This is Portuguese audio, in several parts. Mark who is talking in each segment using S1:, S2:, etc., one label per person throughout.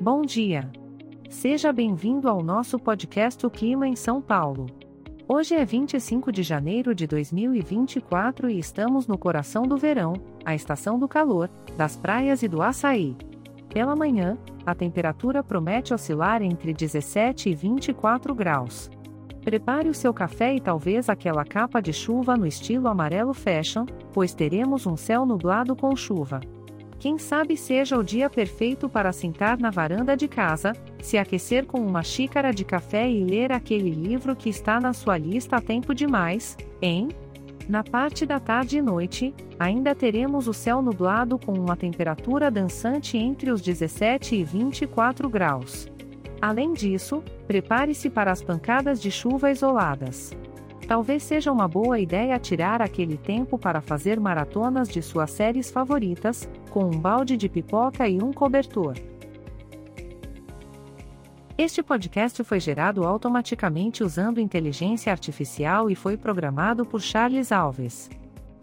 S1: Bom dia. Seja bem-vindo ao nosso podcast O Clima em São Paulo. Hoje é 25 de janeiro de 2024 e estamos no coração do verão, a estação do calor, das praias e do açaí. Pela manhã, a temperatura promete oscilar entre 17 e 24 graus. Prepare o seu café e talvez aquela capa de chuva no estilo amarelo fashion, pois teremos um céu nublado com chuva. Quem sabe seja o dia perfeito para sentar na varanda de casa, se aquecer com uma xícara de café e ler aquele livro que está na sua lista há tempo demais, hein? Na parte da tarde e noite, ainda teremos o céu nublado com uma temperatura dançante entre os 17 e 24 graus. Além disso, prepare-se para as pancadas de chuva isoladas. Talvez seja uma boa ideia tirar aquele tempo para fazer maratonas de suas séries favoritas, com um balde de pipoca e um cobertor. Este podcast foi gerado automaticamente usando inteligência artificial e foi programado por Charles Alves.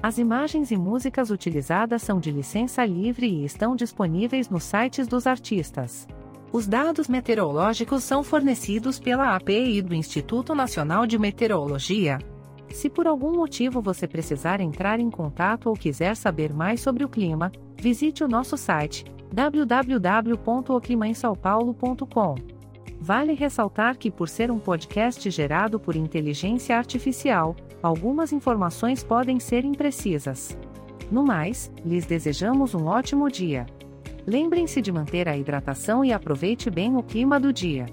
S1: As imagens e músicas utilizadas são de licença livre e estão disponíveis nos sites dos artistas. Os dados meteorológicos são fornecidos pela API do Instituto Nacional de Meteorologia. Se por algum motivo você precisar entrar em contato ou quiser saber mais sobre o clima, visite o nosso site www.oclimaemsaopaulo.com. Vale ressaltar que, por ser um podcast gerado por inteligência artificial, algumas informações podem ser imprecisas. No mais, lhes desejamos um ótimo dia. Lembrem-se de manter a hidratação e aproveite bem o clima do dia.